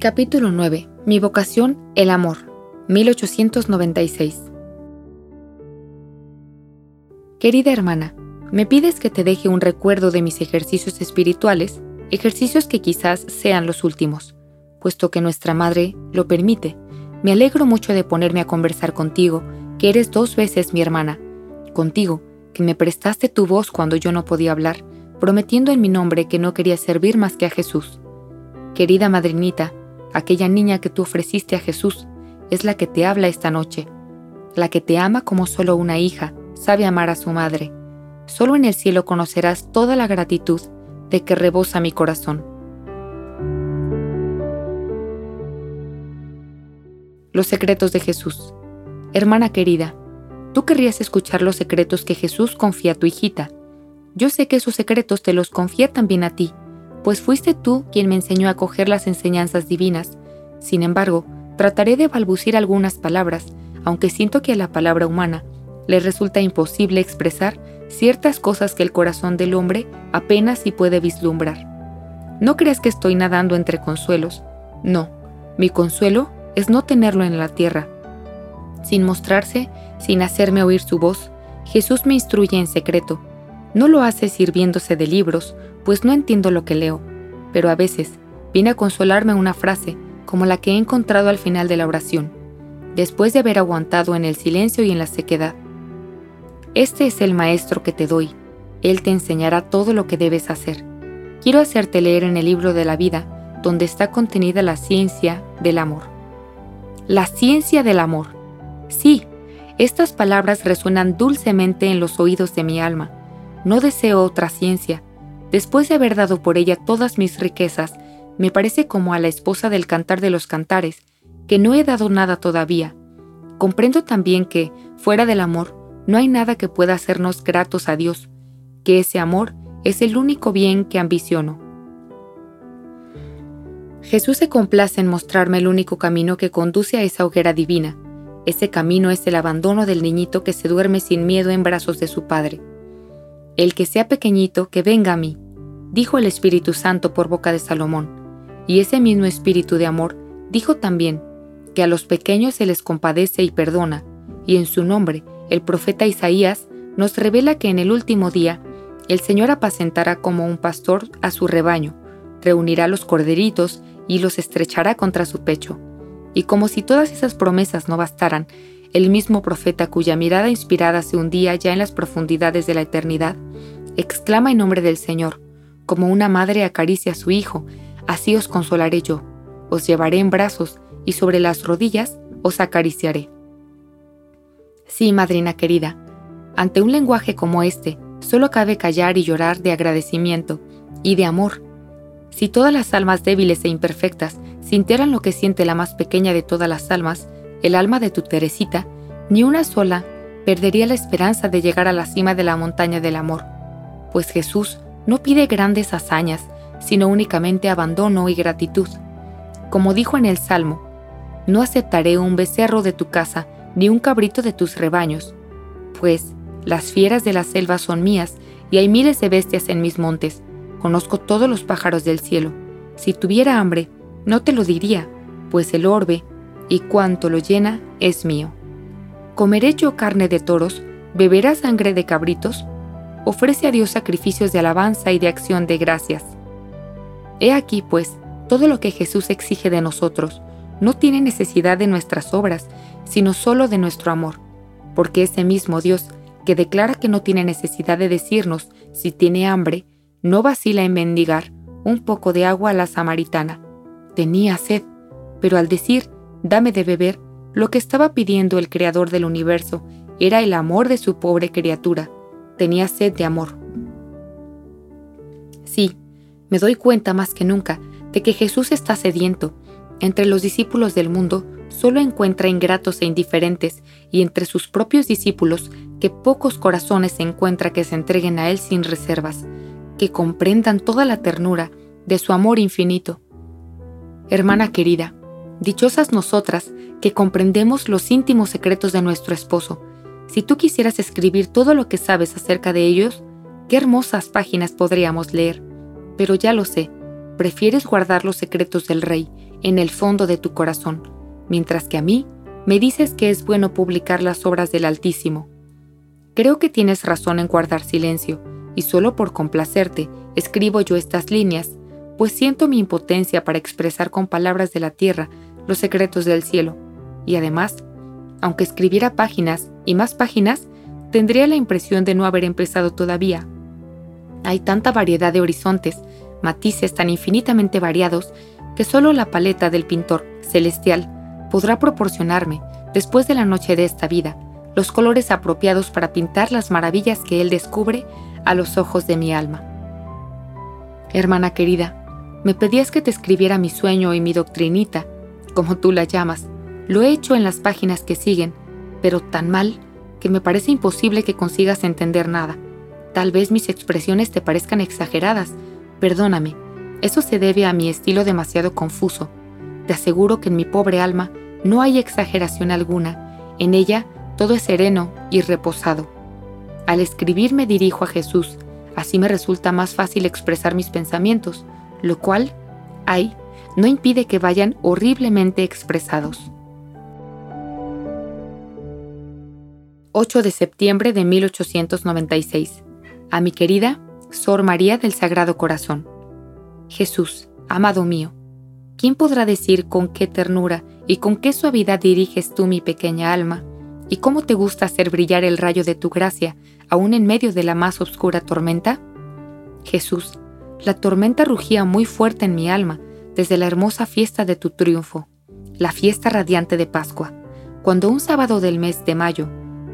Capítulo 9. Mi vocación, el amor. 1896. Querida hermana, me pides que te deje un recuerdo de mis ejercicios espirituales, ejercicios que quizás sean los últimos, puesto que nuestra madre lo permite. Me alegro mucho de ponerme a conversar contigo, que eres dos veces mi hermana. Contigo, que me prestaste tu voz cuando yo no podía hablar, prometiendo en mi nombre que no quería servir más que a Jesús. Querida madrinita, aquella niña que tú ofreciste a Jesús, es la que te habla esta noche, la que te ama como solo una hija sabe amar a su madre. Solo en el cielo conocerás toda la gratitud de que rebosa mi corazón. Los secretos de Jesús. Hermana querida, tú querrías escuchar los secretos que Jesús confía a tu hijita. Yo sé que esos secretos te los confía también a ti, pues fuiste tú quien me enseñó a coger las enseñanzas divinas. Sin embargo, trataré de balbucir algunas palabras, aunque siento que a la palabra humana le resulta imposible expresar ciertas cosas que el corazón del hombre apenas si puede vislumbrar. No creas que estoy nadando entre consuelos. No, mi consuelo es no tenerlo en la tierra. Sin mostrarse, sin hacerme oír su voz, Jesús me instruye en secreto. No lo hace sirviéndose de libros, pues no entiendo lo que leo, pero a veces viene a consolarme una frase como la que he encontrado al final de la oración, después de haber aguantado en el silencio y en la sequedad. Este es el maestro que te doy, él te enseñará todo lo que debes hacer. Quiero hacerte leer en el libro de la vida, donde está contenida la ciencia del amor. La ciencia del amor. Sí, estas palabras resuenan dulcemente en los oídos de mi alma. No deseo otra ciencia, Después de haber dado por ella todas mis riquezas, me parece como a la esposa del cantar de los cantares, que no he dado nada todavía. Comprendo también que, fuera del amor, no hay nada que pueda hacernos gratos a Dios, que ese amor es el único bien que ambiciono. Jesús se complace en mostrarme el único camino que conduce a esa hoguera divina. Ese camino es el abandono del niñito que se duerme sin miedo en brazos de su padre. El que sea pequeñito, que venga a mí, dijo el Espíritu Santo por boca de Salomón. Y ese mismo Espíritu de amor dijo también que a los pequeños se les compadece y perdona, y en su nombre el profeta Isaías nos revela que en el último día el Señor apacentará como un pastor a su rebaño, reunirá los corderitos y los estrechará contra su pecho. Y como si todas esas promesas no bastaran, el mismo profeta cuya mirada inspirada se hundía ya en las profundidades de la eternidad, exclama en nombre del Señor, como una madre acaricia a su hijo, así os consolaré yo, os llevaré en brazos y sobre las rodillas os acariciaré. Sí, madrina querida, ante un lenguaje como este, solo cabe callar y llorar de agradecimiento y de amor. Si todas las almas débiles e imperfectas sintieran lo que siente la más pequeña de todas las almas, el alma de tu Teresita, ni una sola perdería la esperanza de llegar a la cima de la montaña del amor, pues Jesús no pide grandes hazañas, sino únicamente abandono y gratitud. Como dijo en el Salmo, no aceptaré un becerro de tu casa, ni un cabrito de tus rebaños, pues las fieras de la selva son mías, y hay miles de bestias en mis montes, conozco todos los pájaros del cielo. Si tuviera hambre, no te lo diría, pues el orbe y cuanto lo llena es mío. ¿Comeré yo carne de toros? ¿Beberá sangre de cabritos? Ofrece a Dios sacrificios de alabanza y de acción de gracias. He aquí, pues, todo lo que Jesús exige de nosotros no tiene necesidad de nuestras obras, sino solo de nuestro amor, porque ese mismo Dios, que declara que no tiene necesidad de decirnos si tiene hambre, no vacila en mendigar un poco de agua a la samaritana. Tenía sed, pero al decir, dame de beber, lo que estaba pidiendo el Creador del universo era el amor de su pobre criatura. Tenía sed de amor. Sí, me doy cuenta más que nunca de que Jesús está sediento. Entre los discípulos del mundo solo encuentra ingratos e indiferentes y entre sus propios discípulos que pocos corazones encuentra que se entreguen a Él sin reservas, que comprendan toda la ternura de su amor infinito. Hermana querida, Dichosas nosotras que comprendemos los íntimos secretos de nuestro esposo. Si tú quisieras escribir todo lo que sabes acerca de ellos, qué hermosas páginas podríamos leer. Pero ya lo sé, prefieres guardar los secretos del rey en el fondo de tu corazón, mientras que a mí me dices que es bueno publicar las obras del Altísimo. Creo que tienes razón en guardar silencio, y solo por complacerte escribo yo estas líneas, pues siento mi impotencia para expresar con palabras de la tierra los secretos del cielo, y además, aunque escribiera páginas y más páginas, tendría la impresión de no haber empezado todavía. Hay tanta variedad de horizontes, matices tan infinitamente variados, que solo la paleta del pintor celestial podrá proporcionarme, después de la noche de esta vida, los colores apropiados para pintar las maravillas que Él descubre a los ojos de mi alma. Hermana querida, me pedías que te escribiera mi sueño y mi doctrinita, como tú la llamas. Lo he hecho en las páginas que siguen, pero tan mal que me parece imposible que consigas entender nada. Tal vez mis expresiones te parezcan exageradas. Perdóname, eso se debe a mi estilo demasiado confuso. Te aseguro que en mi pobre alma no hay exageración alguna. En ella todo es sereno y reposado. Al escribir me dirijo a Jesús, así me resulta más fácil expresar mis pensamientos, lo cual, ay, no impide que vayan horriblemente expresados. 8 de septiembre de 1896. A mi querida Sor María del Sagrado Corazón. Jesús, amado mío, ¿quién podrá decir con qué ternura y con qué suavidad diriges tú mi pequeña alma? ¿Y cómo te gusta hacer brillar el rayo de tu gracia, aún en medio de la más oscura tormenta? Jesús, la tormenta rugía muy fuerte en mi alma desde la hermosa fiesta de tu triunfo, la fiesta radiante de Pascua, cuando un sábado del mes de mayo,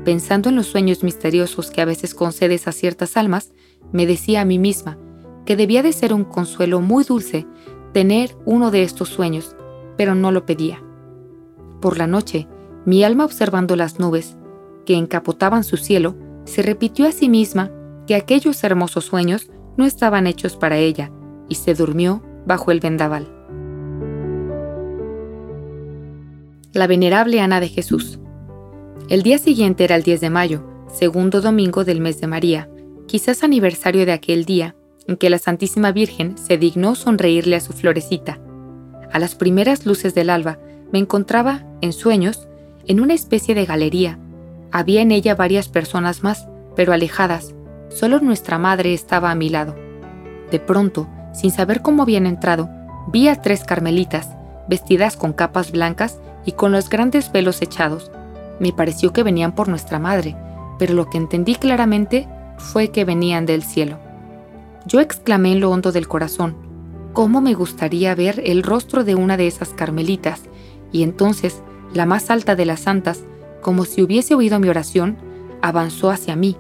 pensando en los sueños misteriosos que a veces concedes a ciertas almas, me decía a mí misma que debía de ser un consuelo muy dulce tener uno de estos sueños, pero no lo pedía. Por la noche, mi alma observando las nubes que encapotaban su cielo, se repitió a sí misma que aquellos hermosos sueños no estaban hechos para ella, y se durmió bajo el vendaval. La venerable Ana de Jesús. El día siguiente era el 10 de mayo, segundo domingo del mes de María, quizás aniversario de aquel día en que la Santísima Virgen se dignó sonreírle a su florecita. A las primeras luces del alba me encontraba, en sueños, en una especie de galería. Había en ella varias personas más, pero alejadas. Solo nuestra madre estaba a mi lado. De pronto, sin saber cómo habían entrado, vi a tres carmelitas, vestidas con capas blancas y con los grandes velos echados, me pareció que venían por nuestra madre, pero lo que entendí claramente fue que venían del cielo. Yo exclamé en lo hondo del corazón, ¿cómo me gustaría ver el rostro de una de esas carmelitas? Y entonces, la más alta de las santas, como si hubiese oído mi oración, avanzó hacia mí.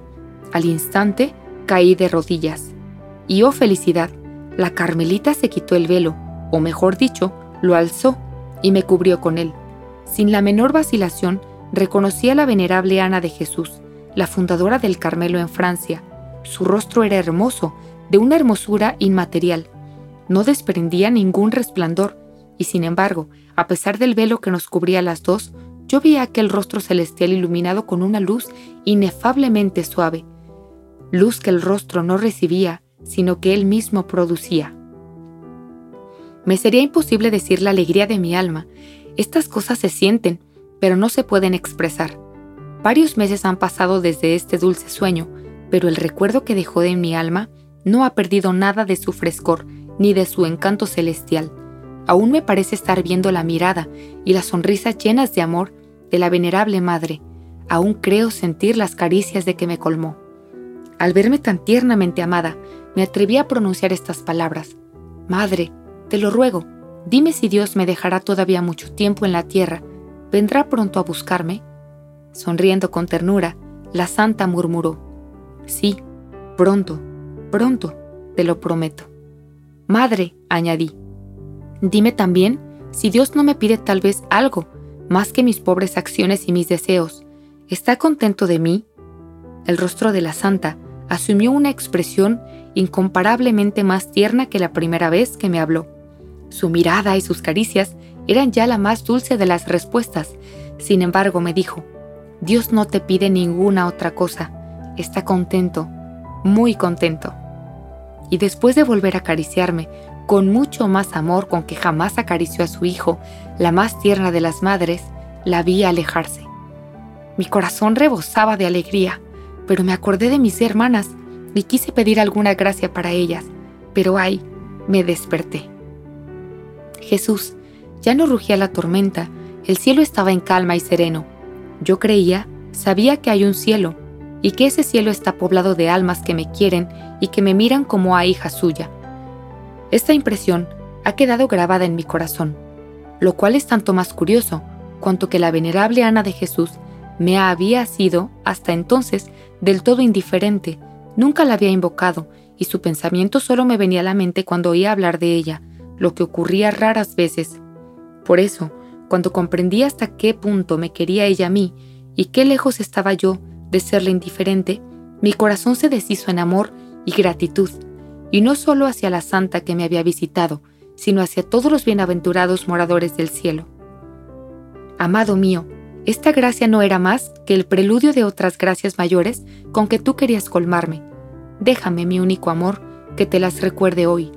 Al instante, caí de rodillas. Y oh felicidad, la carmelita se quitó el velo, o mejor dicho, lo alzó y me cubrió con él. Sin la menor vacilación, reconocí a la venerable Ana de Jesús, la fundadora del Carmelo en Francia. Su rostro era hermoso, de una hermosura inmaterial. No desprendía ningún resplandor, y sin embargo, a pesar del velo que nos cubría las dos, yo vi aquel rostro celestial iluminado con una luz inefablemente suave, luz que el rostro no recibía, sino que él mismo producía. Me sería imposible decir la alegría de mi alma. Estas cosas se sienten, pero no se pueden expresar. Varios meses han pasado desde este dulce sueño, pero el recuerdo que dejó en mi alma no ha perdido nada de su frescor ni de su encanto celestial. Aún me parece estar viendo la mirada y las sonrisas llenas de amor de la venerable madre. Aún creo sentir las caricias de que me colmó. Al verme tan tiernamente amada, me atreví a pronunciar estas palabras. Madre, te lo ruego, dime si Dios me dejará todavía mucho tiempo en la tierra ¿Vendrá pronto a buscarme? Sonriendo con ternura, la santa murmuró, Sí, pronto, pronto, te lo prometo. Madre, añadí, dime también si Dios no me pide tal vez algo más que mis pobres acciones y mis deseos. ¿Está contento de mí? El rostro de la santa asumió una expresión incomparablemente más tierna que la primera vez que me habló. Su mirada y sus caricias eran ya la más dulce de las respuestas. Sin embargo, me dijo, Dios no te pide ninguna otra cosa. Está contento, muy contento. Y después de volver a acariciarme, con mucho más amor con que jamás acarició a su hijo, la más tierna de las madres, la vi alejarse. Mi corazón rebosaba de alegría, pero me acordé de mis hermanas y quise pedir alguna gracia para ellas, pero ay, me desperté. Jesús, ya no rugía la tormenta, el cielo estaba en calma y sereno. Yo creía, sabía que hay un cielo, y que ese cielo está poblado de almas que me quieren y que me miran como a hija suya. Esta impresión ha quedado grabada en mi corazón, lo cual es tanto más curioso cuanto que la venerable Ana de Jesús me había sido, hasta entonces, del todo indiferente, nunca la había invocado, y su pensamiento solo me venía a la mente cuando oía hablar de ella, lo que ocurría raras veces. Por eso, cuando comprendí hasta qué punto me quería ella a mí y qué lejos estaba yo de serle indiferente, mi corazón se deshizo en amor y gratitud, y no solo hacia la santa que me había visitado, sino hacia todos los bienaventurados moradores del cielo. Amado mío, esta gracia no era más que el preludio de otras gracias mayores con que tú querías colmarme. Déjame, mi único amor, que te las recuerde hoy.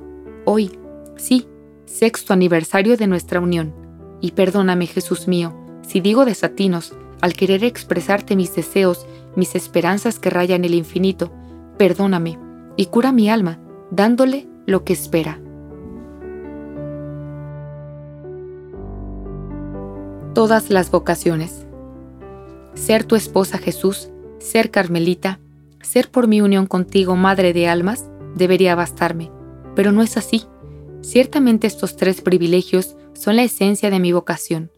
Hoy, sí, sexto aniversario de nuestra unión. Y perdóname, Jesús mío, si digo desatinos, al querer expresarte mis deseos, mis esperanzas que rayan el infinito, perdóname y cura mi alma, dándole lo que espera. Todas las vocaciones. Ser tu esposa Jesús, ser Carmelita, ser por mi unión contigo madre de almas, debería bastarme, pero no es así. Ciertamente estos tres privilegios son la esencia de mi vocación.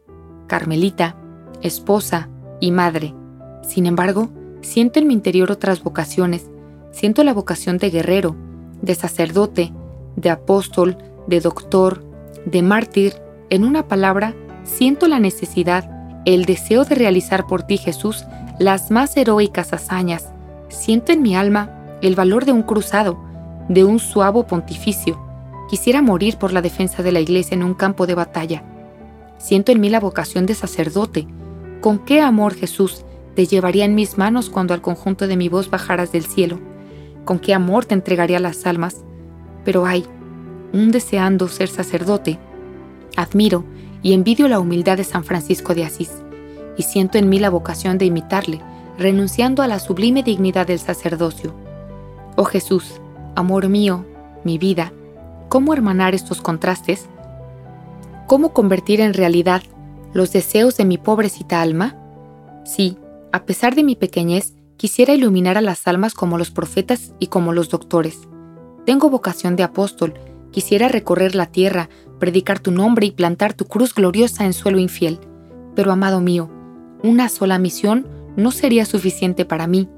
Carmelita, esposa y madre. Sin embargo, siento en mi interior otras vocaciones. Siento la vocación de guerrero, de sacerdote, de apóstol, de doctor, de mártir. En una palabra, siento la necesidad, el deseo de realizar por ti, Jesús, las más heroicas hazañas. Siento en mi alma el valor de un cruzado, de un suavo pontificio. Quisiera morir por la defensa de la iglesia en un campo de batalla. Siento en mí la vocación de sacerdote. ¿Con qué amor, Jesús, te llevaría en mis manos cuando al conjunto de mi voz bajaras del cielo? ¿Con qué amor te entregaría las almas? Pero hay, un deseando ser sacerdote. Admiro y envidio la humildad de San Francisco de Asís, y siento en mí la vocación de imitarle, renunciando a la sublime dignidad del sacerdocio. Oh Jesús, amor mío, mi vida, ¿cómo hermanar estos contrastes? ¿Cómo convertir en realidad los deseos de mi pobrecita alma? Sí, a pesar de mi pequeñez, quisiera iluminar a las almas como los profetas y como los doctores. Tengo vocación de apóstol, quisiera recorrer la tierra, predicar tu nombre y plantar tu cruz gloriosa en suelo infiel. Pero, amado mío, una sola misión no sería suficiente para mí.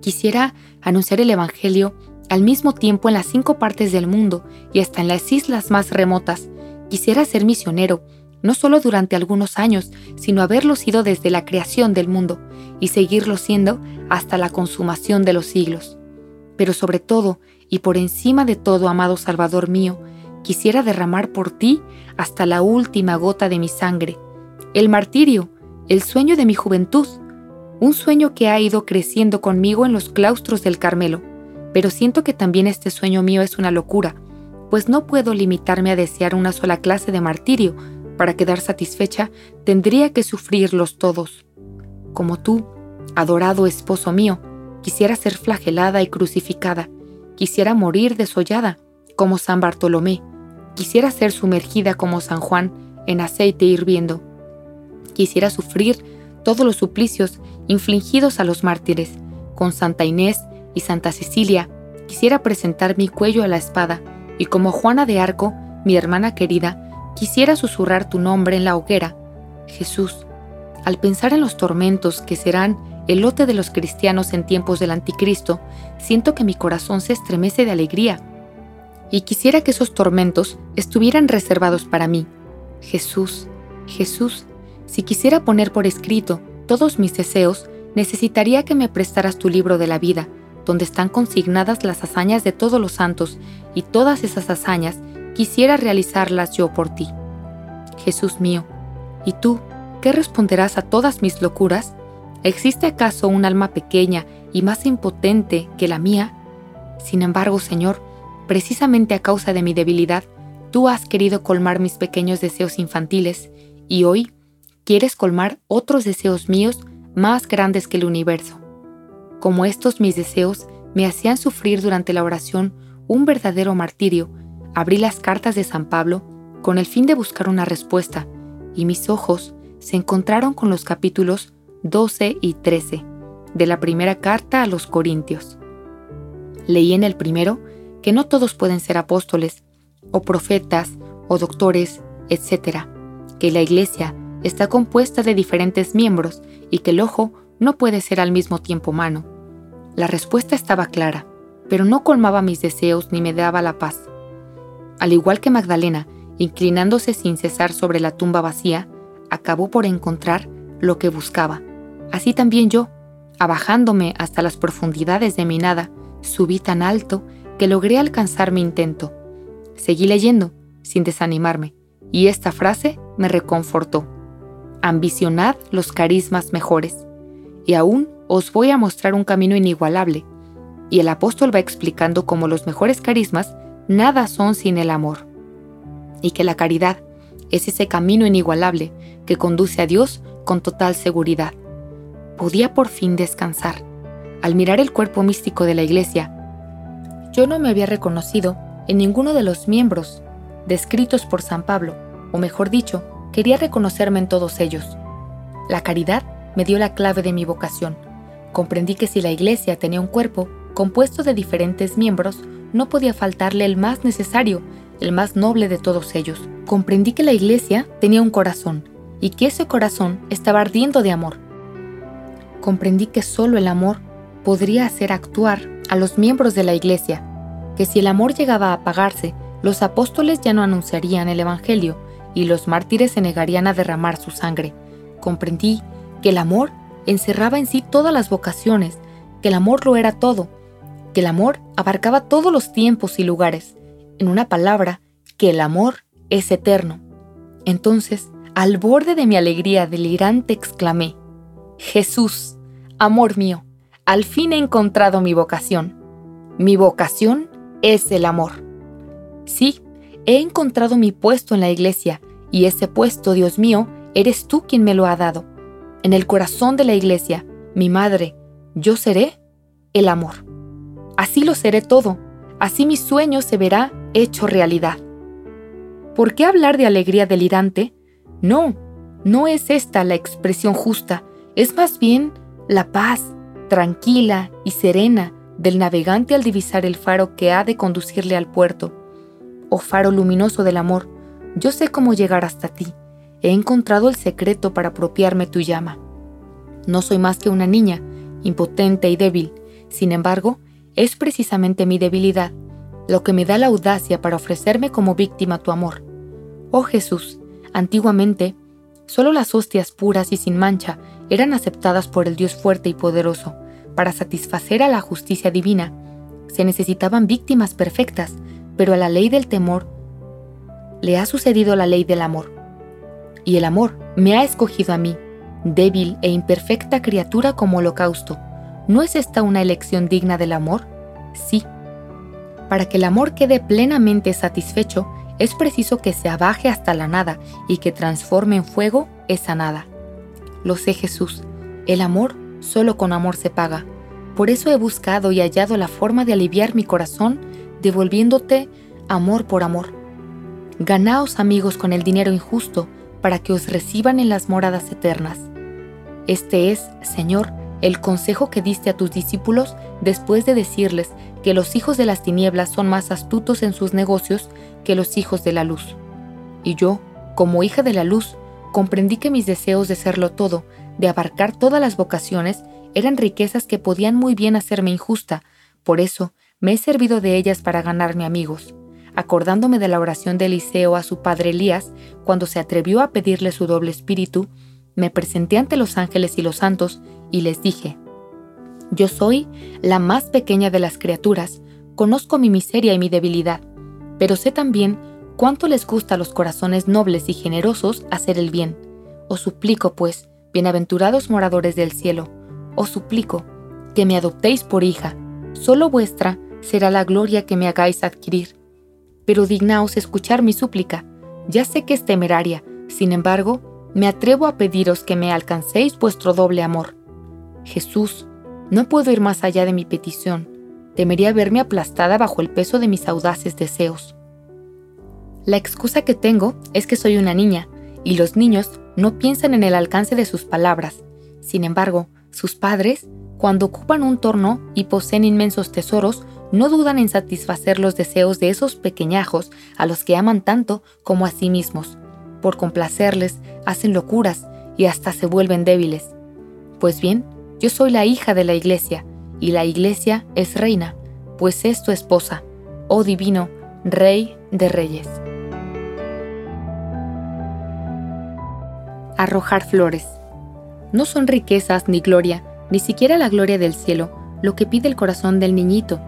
Quisiera anunciar el Evangelio al mismo tiempo en las cinco partes del mundo y hasta en las islas más remotas. Quisiera ser misionero, no solo durante algunos años, sino haberlo sido desde la creación del mundo y seguirlo siendo hasta la consumación de los siglos. Pero sobre todo, y por encima de todo, amado Salvador mío, quisiera derramar por ti hasta la última gota de mi sangre, el martirio, el sueño de mi juventud, un sueño que ha ido creciendo conmigo en los claustros del Carmelo, pero siento que también este sueño mío es una locura, pues no puedo limitarme a desear una sola clase de martirio, para quedar satisfecha tendría que sufrirlos todos. Como tú, adorado esposo mío, quisiera ser flagelada y crucificada, quisiera morir desollada, como San Bartolomé, quisiera ser sumergida como San Juan en aceite hirviendo, quisiera sufrir todos los suplicios infligidos a los mártires, con Santa Inés y Santa Cecilia, quisiera presentar mi cuello a la espada, y como Juana de Arco, mi hermana querida, quisiera susurrar tu nombre en la hoguera. Jesús, al pensar en los tormentos que serán el lote de los cristianos en tiempos del anticristo, siento que mi corazón se estremece de alegría. Y quisiera que esos tormentos estuvieran reservados para mí. Jesús, Jesús, si quisiera poner por escrito todos mis deseos, necesitaría que me prestaras tu libro de la vida, donde están consignadas las hazañas de todos los santos, y todas esas hazañas quisiera realizarlas yo por ti. Jesús mío, ¿y tú qué responderás a todas mis locuras? ¿Existe acaso un alma pequeña y más impotente que la mía? Sin embargo, Señor, precisamente a causa de mi debilidad, Tú has querido colmar mis pequeños deseos infantiles y hoy quieres colmar otros deseos míos más grandes que el universo. Como estos mis deseos me hacían sufrir durante la oración un verdadero martirio, abrí las cartas de San Pablo con el fin de buscar una respuesta, y mis ojos se encontraron con los capítulos 12 y 13 de la primera carta a los Corintios. Leí en el primero que no todos pueden ser apóstoles, o profetas, o doctores, etc., que la iglesia está compuesta de diferentes miembros y que el ojo no puede ser al mismo tiempo mano. La respuesta estaba clara, pero no colmaba mis deseos ni me daba la paz. Al igual que Magdalena, inclinándose sin cesar sobre la tumba vacía, acabó por encontrar lo que buscaba. Así también yo, abajándome hasta las profundidades de mi nada, subí tan alto que logré alcanzar mi intento. Seguí leyendo, sin desanimarme, y esta frase me reconfortó. Ambicionad los carismas mejores, y aún os voy a mostrar un camino inigualable. Y el apóstol va explicando cómo los mejores carismas nada son sin el amor. Y que la caridad es ese camino inigualable que conduce a Dios con total seguridad. Podía por fin descansar. Al mirar el cuerpo místico de la iglesia, yo no me había reconocido en ninguno de los miembros descritos por San Pablo, o mejor dicho, quería reconocerme en todos ellos. La caridad me dio la clave de mi vocación. Comprendí que si la iglesia tenía un cuerpo compuesto de diferentes miembros, no podía faltarle el más necesario, el más noble de todos ellos. Comprendí que la iglesia tenía un corazón y que ese corazón estaba ardiendo de amor. Comprendí que solo el amor podría hacer actuar a los miembros de la Iglesia, que si el amor llegaba a apagarse, los apóstoles ya no anunciarían el Evangelio y los mártires se negarían a derramar su sangre. Comprendí que el amor encerraba en sí todas las vocaciones, que el amor lo era todo, que el amor abarcaba todos los tiempos y lugares. En una palabra, que el amor es eterno. Entonces, al borde de mi alegría delirante, exclamé, Jesús, amor mío, al fin he encontrado mi vocación. Mi vocación es el amor. Sí, he encontrado mi puesto en la iglesia, y ese puesto, Dios mío, eres tú quien me lo ha dado. En el corazón de la iglesia, mi madre, yo seré el amor. Así lo seré todo, así mi sueño se verá hecho realidad. ¿Por qué hablar de alegría delirante? No, no es esta la expresión justa, es más bien la paz, tranquila y serena del navegante al divisar el faro que ha de conducirle al puerto. Oh faro luminoso del amor, yo sé cómo llegar hasta ti. He encontrado el secreto para apropiarme tu llama. No soy más que una niña, impotente y débil. Sin embargo, es precisamente mi debilidad lo que me da la audacia para ofrecerme como víctima tu amor. Oh Jesús, antiguamente, solo las hostias puras y sin mancha eran aceptadas por el Dios fuerte y poderoso. Para satisfacer a la justicia divina, se necesitaban víctimas perfectas, pero a la ley del temor le ha sucedido la ley del amor. Y el amor me ha escogido a mí, débil e imperfecta criatura como holocausto. ¿No es esta una elección digna del amor? Sí. Para que el amor quede plenamente satisfecho, es preciso que se abaje hasta la nada y que transforme en fuego esa nada. Lo sé Jesús, el amor solo con amor se paga. Por eso he buscado y hallado la forma de aliviar mi corazón devolviéndote amor por amor. Ganaos amigos con el dinero injusto para que os reciban en las moradas eternas. Este es, Señor, el consejo que diste a tus discípulos después de decirles que los hijos de las tinieblas son más astutos en sus negocios que los hijos de la luz. Y yo, como hija de la luz, comprendí que mis deseos de serlo todo de abarcar todas las vocaciones eran riquezas que podían muy bien hacerme injusta, por eso me he servido de ellas para ganarme amigos. Acordándome de la oración de Eliseo a su padre Elías, cuando se atrevió a pedirle su doble espíritu, me presenté ante los ángeles y los santos y les dije, Yo soy la más pequeña de las criaturas, conozco mi miseria y mi debilidad, pero sé también cuánto les gusta a los corazones nobles y generosos hacer el bien. Os suplico, pues, Bienaventurados moradores del cielo, os suplico que me adoptéis por hija, solo vuestra será la gloria que me hagáis adquirir. pero dignaos escuchar mi súplica. Ya sé que es temeraria, sin embargo, me atrevo a pediros que me alcancéis vuestro doble amor. Jesús, no puedo ir más allá de mi petición. Temería verme aplastada bajo el peso de mis audaces deseos. La excusa que tengo es que soy una niña, y los niños no piensan en el alcance de sus palabras. Sin embargo, sus padres, cuando ocupan un torno y poseen inmensos tesoros, no dudan en satisfacer los deseos de esos pequeñajos a los que aman tanto como a sí mismos. Por complacerles, hacen locuras y hasta se vuelven débiles. Pues bien, yo soy la hija de la iglesia, y la iglesia es reina, pues es tu esposa, oh divino, rey de reyes. Arrojar flores. No son riquezas ni gloria, ni siquiera la gloria del cielo, lo que pide el corazón del niñito.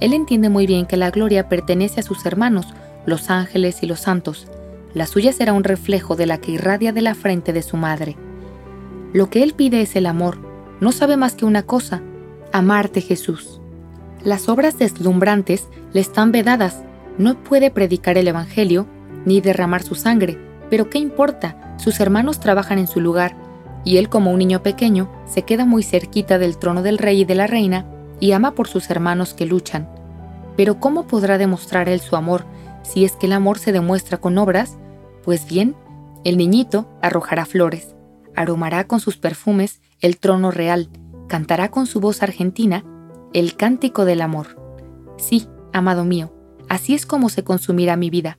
Él entiende muy bien que la gloria pertenece a sus hermanos, los ángeles y los santos. La suya será un reflejo de la que irradia de la frente de su madre. Lo que él pide es el amor. No sabe más que una cosa, amarte Jesús. Las obras deslumbrantes le están vedadas. No puede predicar el Evangelio ni derramar su sangre. Pero ¿qué importa? Sus hermanos trabajan en su lugar y él como un niño pequeño se queda muy cerquita del trono del rey y de la reina y ama por sus hermanos que luchan. Pero ¿cómo podrá demostrar él su amor si es que el amor se demuestra con obras? Pues bien, el niñito arrojará flores, aromará con sus perfumes el trono real, cantará con su voz argentina el cántico del amor. Sí, amado mío, así es como se consumirá mi vida.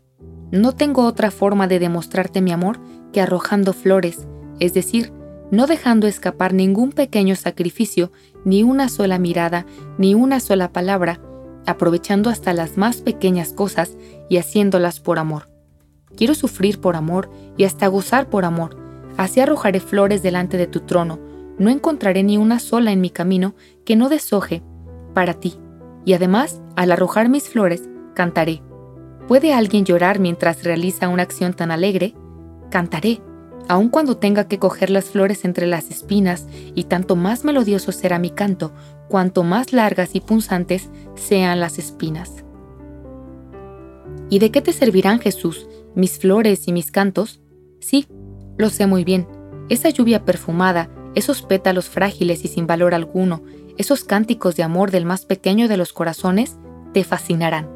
No tengo otra forma de demostrarte mi amor que arrojando flores, es decir, no dejando escapar ningún pequeño sacrificio, ni una sola mirada, ni una sola palabra, aprovechando hasta las más pequeñas cosas y haciéndolas por amor. Quiero sufrir por amor y hasta gozar por amor. Así arrojaré flores delante de tu trono. No encontraré ni una sola en mi camino que no deshoje para ti. Y además, al arrojar mis flores, cantaré. ¿Puede alguien llorar mientras realiza una acción tan alegre? Cantaré aun cuando tenga que coger las flores entre las espinas, y tanto más melodioso será mi canto, cuanto más largas y punzantes sean las espinas. ¿Y de qué te servirán, Jesús, mis flores y mis cantos? Sí, lo sé muy bien. Esa lluvia perfumada, esos pétalos frágiles y sin valor alguno, esos cánticos de amor del más pequeño de los corazones, te fascinarán.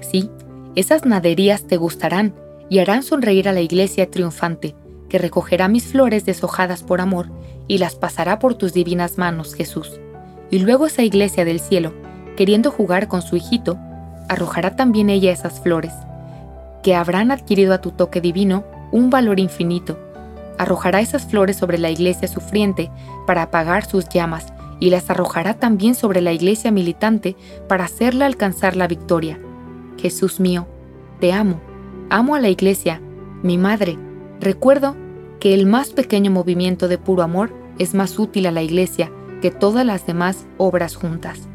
Sí, esas naderías te gustarán y harán sonreír a la iglesia triunfante, que recogerá mis flores deshojadas por amor y las pasará por tus divinas manos, Jesús. Y luego esa iglesia del cielo, queriendo jugar con su hijito, arrojará también ella esas flores, que habrán adquirido a tu toque divino un valor infinito. Arrojará esas flores sobre la iglesia sufriente para apagar sus llamas y las arrojará también sobre la iglesia militante para hacerla alcanzar la victoria. Jesús mío, te amo, amo a la iglesia, mi madre, Recuerdo que el más pequeño movimiento de puro amor es más útil a la iglesia que todas las demás obras juntas.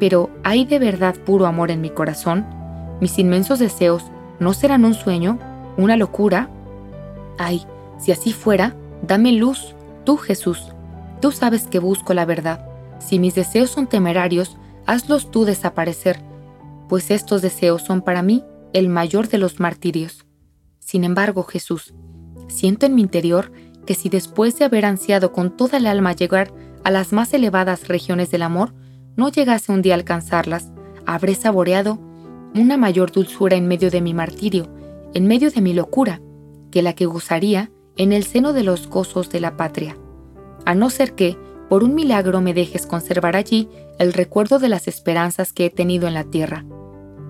Pero ¿hay de verdad puro amor en mi corazón? ¿Mis inmensos deseos no serán un sueño, una locura? Ay, si así fuera, dame luz, tú Jesús. Tú sabes que busco la verdad. Si mis deseos son temerarios, hazlos tú desaparecer, pues estos deseos son para mí el mayor de los martirios. Sin embargo, Jesús, siento en mi interior que si después de haber ansiado con toda el alma llegar a las más elevadas regiones del amor, no llegase un día a alcanzarlas, habré saboreado una mayor dulzura en medio de mi martirio, en medio de mi locura, que la que gozaría en el seno de los gozos de la patria. A no ser que, por un milagro, me dejes conservar allí el recuerdo de las esperanzas que he tenido en la tierra.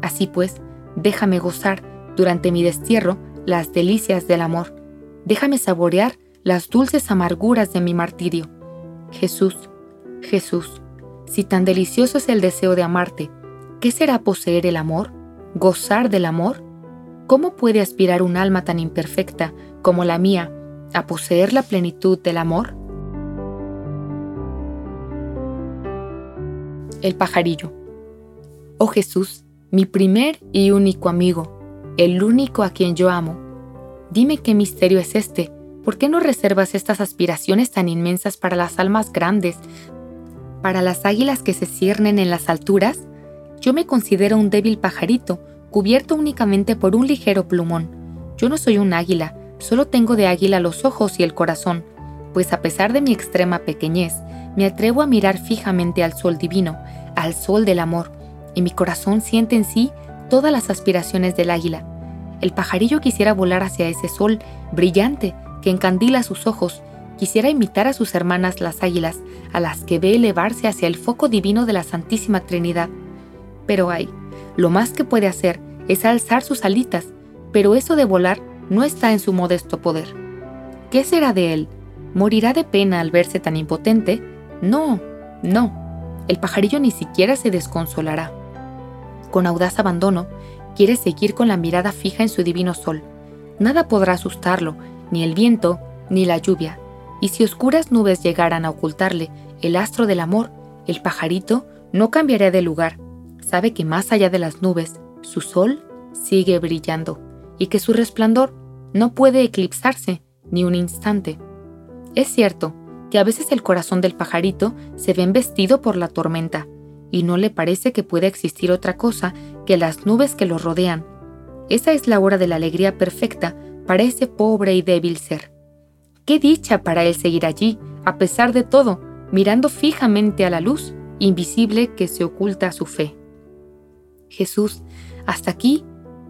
Así pues, déjame gozar, durante mi destierro, las delicias del amor. Déjame saborear las dulces amarguras de mi martirio. Jesús, Jesús, si tan delicioso es el deseo de amarte, ¿qué será poseer el amor? ¿Gozar del amor? ¿Cómo puede aspirar un alma tan imperfecta como la mía a poseer la plenitud del amor? El pajarillo. Oh Jesús, mi primer y único amigo, el único a quien yo amo. Dime qué misterio es este. ¿Por qué no reservas estas aspiraciones tan inmensas para las almas grandes, para las águilas que se ciernen en las alturas? Yo me considero un débil pajarito, cubierto únicamente por un ligero plumón. Yo no soy un águila, solo tengo de águila los ojos y el corazón, pues a pesar de mi extrema pequeñez, me atrevo a mirar fijamente al sol divino, al sol del amor, y mi corazón siente en sí todas las aspiraciones del águila. El pajarillo quisiera volar hacia ese sol brillante que encandila sus ojos, quisiera imitar a sus hermanas las águilas, a las que ve elevarse hacia el foco divino de la Santísima Trinidad. Pero ay, lo más que puede hacer es alzar sus alitas, pero eso de volar no está en su modesto poder. ¿Qué será de él? ¿Morirá de pena al verse tan impotente? No, no. El pajarillo ni siquiera se desconsolará. Con audaz abandono, quiere seguir con la mirada fija en su divino sol. Nada podrá asustarlo, ni el viento, ni la lluvia. Y si oscuras nubes llegaran a ocultarle el astro del amor, el pajarito no cambiará de lugar. Sabe que más allá de las nubes, su sol sigue brillando y que su resplandor no puede eclipsarse ni un instante. Es cierto que a veces el corazón del pajarito se ve embestido por la tormenta, y no le parece que pueda existir otra cosa que las nubes que lo rodean. Esa es la hora de la alegría perfecta para ese pobre y débil ser. Qué dicha para él seguir allí, a pesar de todo, mirando fijamente a la luz invisible que se oculta a su fe. Jesús, hasta aquí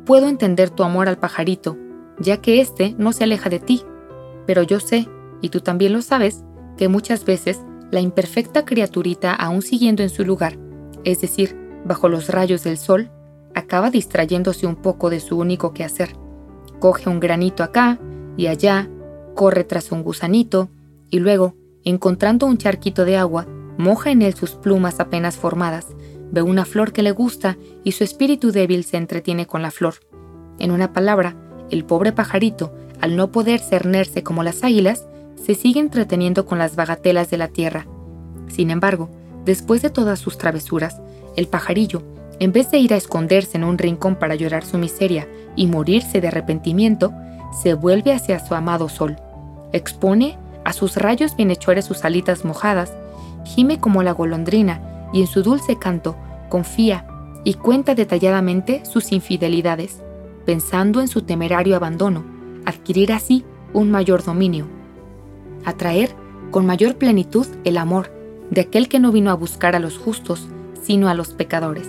puedo entender tu amor al pajarito, ya que éste no se aleja de ti, pero yo sé, y tú también lo sabes, que muchas veces la imperfecta criaturita, aún siguiendo en su lugar, es decir, bajo los rayos del sol, acaba distrayéndose un poco de su único quehacer. Coge un granito acá y allá, corre tras un gusanito y luego, encontrando un charquito de agua, moja en él sus plumas apenas formadas, ve una flor que le gusta y su espíritu débil se entretiene con la flor. En una palabra, el pobre pajarito, al no poder cernerse como las águilas, se sigue entreteniendo con las bagatelas de la tierra. Sin embargo, Después de todas sus travesuras, el pajarillo, en vez de ir a esconderse en un rincón para llorar su miseria y morirse de arrepentimiento, se vuelve hacia su amado sol. Expone a sus rayos bienhechores sus alitas mojadas, gime como la golondrina y en su dulce canto confía y cuenta detalladamente sus infidelidades, pensando en su temerario abandono, adquirir así un mayor dominio, atraer con mayor plenitud el amor de aquel que no vino a buscar a los justos, sino a los pecadores.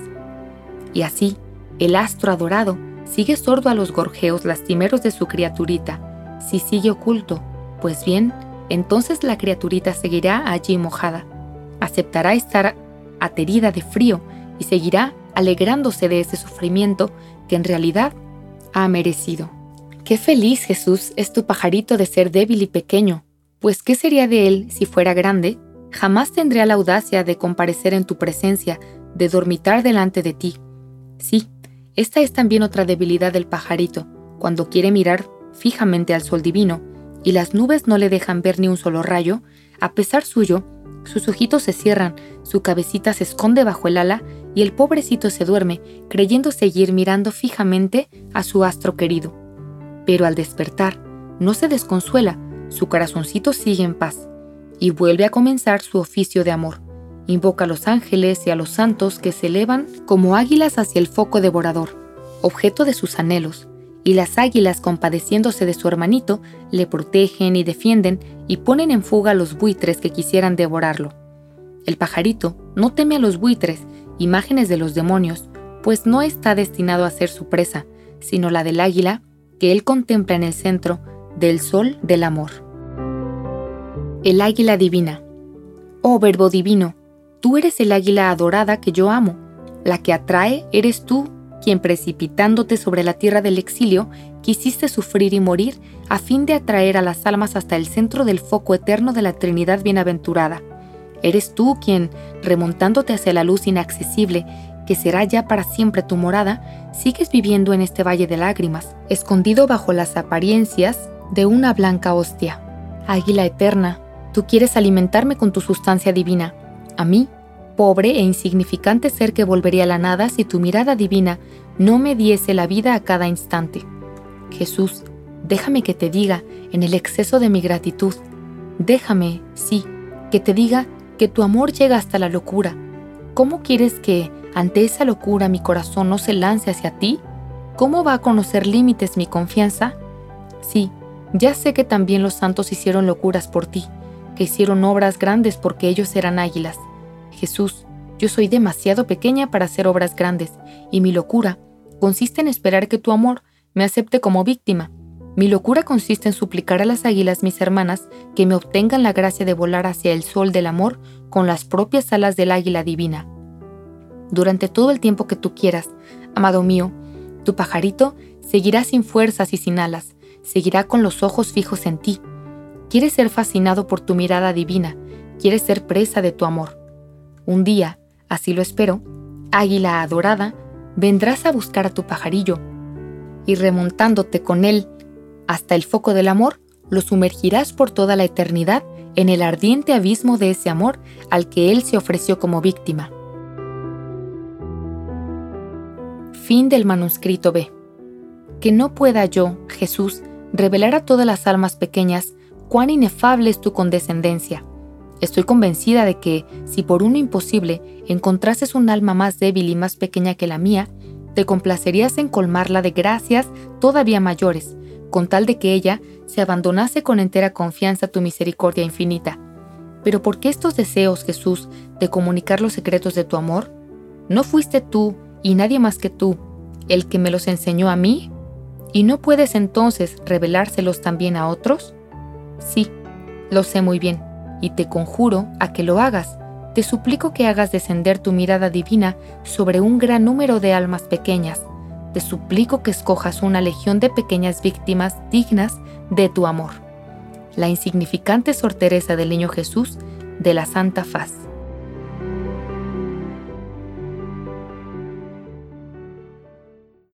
Y así, el astro adorado sigue sordo a los gorjeos lastimeros de su criaturita. Si sigue oculto, pues bien, entonces la criaturita seguirá allí mojada, aceptará estar aterida de frío y seguirá alegrándose de ese sufrimiento que en realidad ha merecido. Qué feliz Jesús es tu pajarito de ser débil y pequeño, pues ¿qué sería de él si fuera grande Jamás tendría la audacia de comparecer en tu presencia, de dormitar delante de ti. Sí, esta es también otra debilidad del pajarito, cuando quiere mirar fijamente al sol divino, y las nubes no le dejan ver ni un solo rayo, a pesar suyo, sus ojitos se cierran, su cabecita se esconde bajo el ala y el pobrecito se duerme, creyendo seguir mirando fijamente a su astro querido. Pero al despertar, no se desconsuela, su corazoncito sigue en paz y vuelve a comenzar su oficio de amor. Invoca a los ángeles y a los santos que se elevan como águilas hacia el foco devorador, objeto de sus anhelos, y las águilas, compadeciéndose de su hermanito, le protegen y defienden y ponen en fuga a los buitres que quisieran devorarlo. El pajarito no teme a los buitres, imágenes de los demonios, pues no está destinado a ser su presa, sino la del águila que él contempla en el centro del sol del amor el águila divina. Oh Verbo divino, tú eres el águila adorada que yo amo. La que atrae eres tú, quien precipitándote sobre la tierra del exilio, quisiste sufrir y morir a fin de atraer a las almas hasta el centro del foco eterno de la Trinidad bienaventurada. Eres tú quien, remontándote hacia la luz inaccesible, que será ya para siempre tu morada, sigues viviendo en este valle de lágrimas, escondido bajo las apariencias de una blanca hostia. Águila eterna, Tú quieres alimentarme con tu sustancia divina. A mí, pobre e insignificante ser que volvería a la nada si tu mirada divina no me diese la vida a cada instante. Jesús, déjame que te diga, en el exceso de mi gratitud, déjame, sí, que te diga que tu amor llega hasta la locura. ¿Cómo quieres que, ante esa locura, mi corazón no se lance hacia ti? ¿cómo va a conocer límites mi confianza? Sí, ya sé que también los santos hicieron locuras por ti, que hicieron obras grandes porque ellos eran águilas. Jesús, yo soy demasiado pequeña para hacer obras grandes, y mi locura consiste en esperar que tu amor me acepte como víctima. Mi locura consiste en suplicar a las águilas, mis hermanas, que me obtengan la gracia de volar hacia el sol del amor con las propias alas del águila divina. Durante todo el tiempo que tú quieras, amado mío, tu pajarito seguirá sin fuerzas y sin alas, seguirá con los ojos fijos en ti. Quieres ser fascinado por tu mirada divina, quieres ser presa de tu amor. Un día, así lo espero, águila adorada, vendrás a buscar a tu pajarillo, y remontándote con él hasta el foco del amor, lo sumergirás por toda la eternidad en el ardiente abismo de ese amor al que él se ofreció como víctima. Fin del manuscrito B. Que no pueda yo, Jesús, revelar a todas las almas pequeñas cuán inefable es tu condescendencia. Estoy convencida de que, si por uno imposible encontrases un alma más débil y más pequeña que la mía, te complacerías en colmarla de gracias todavía mayores, con tal de que ella se abandonase con entera confianza a tu misericordia infinita. Pero ¿por qué estos deseos, Jesús, de comunicar los secretos de tu amor? ¿No fuiste tú, y nadie más que tú, el que me los enseñó a mí? ¿Y no puedes entonces revelárselos también a otros? Sí, lo sé muy bien, y te conjuro a que lo hagas. Te suplico que hagas descender tu mirada divina sobre un gran número de almas pequeñas. Te suplico que escojas una legión de pequeñas víctimas dignas de tu amor. La insignificante sortereza del niño Jesús de la Santa Faz.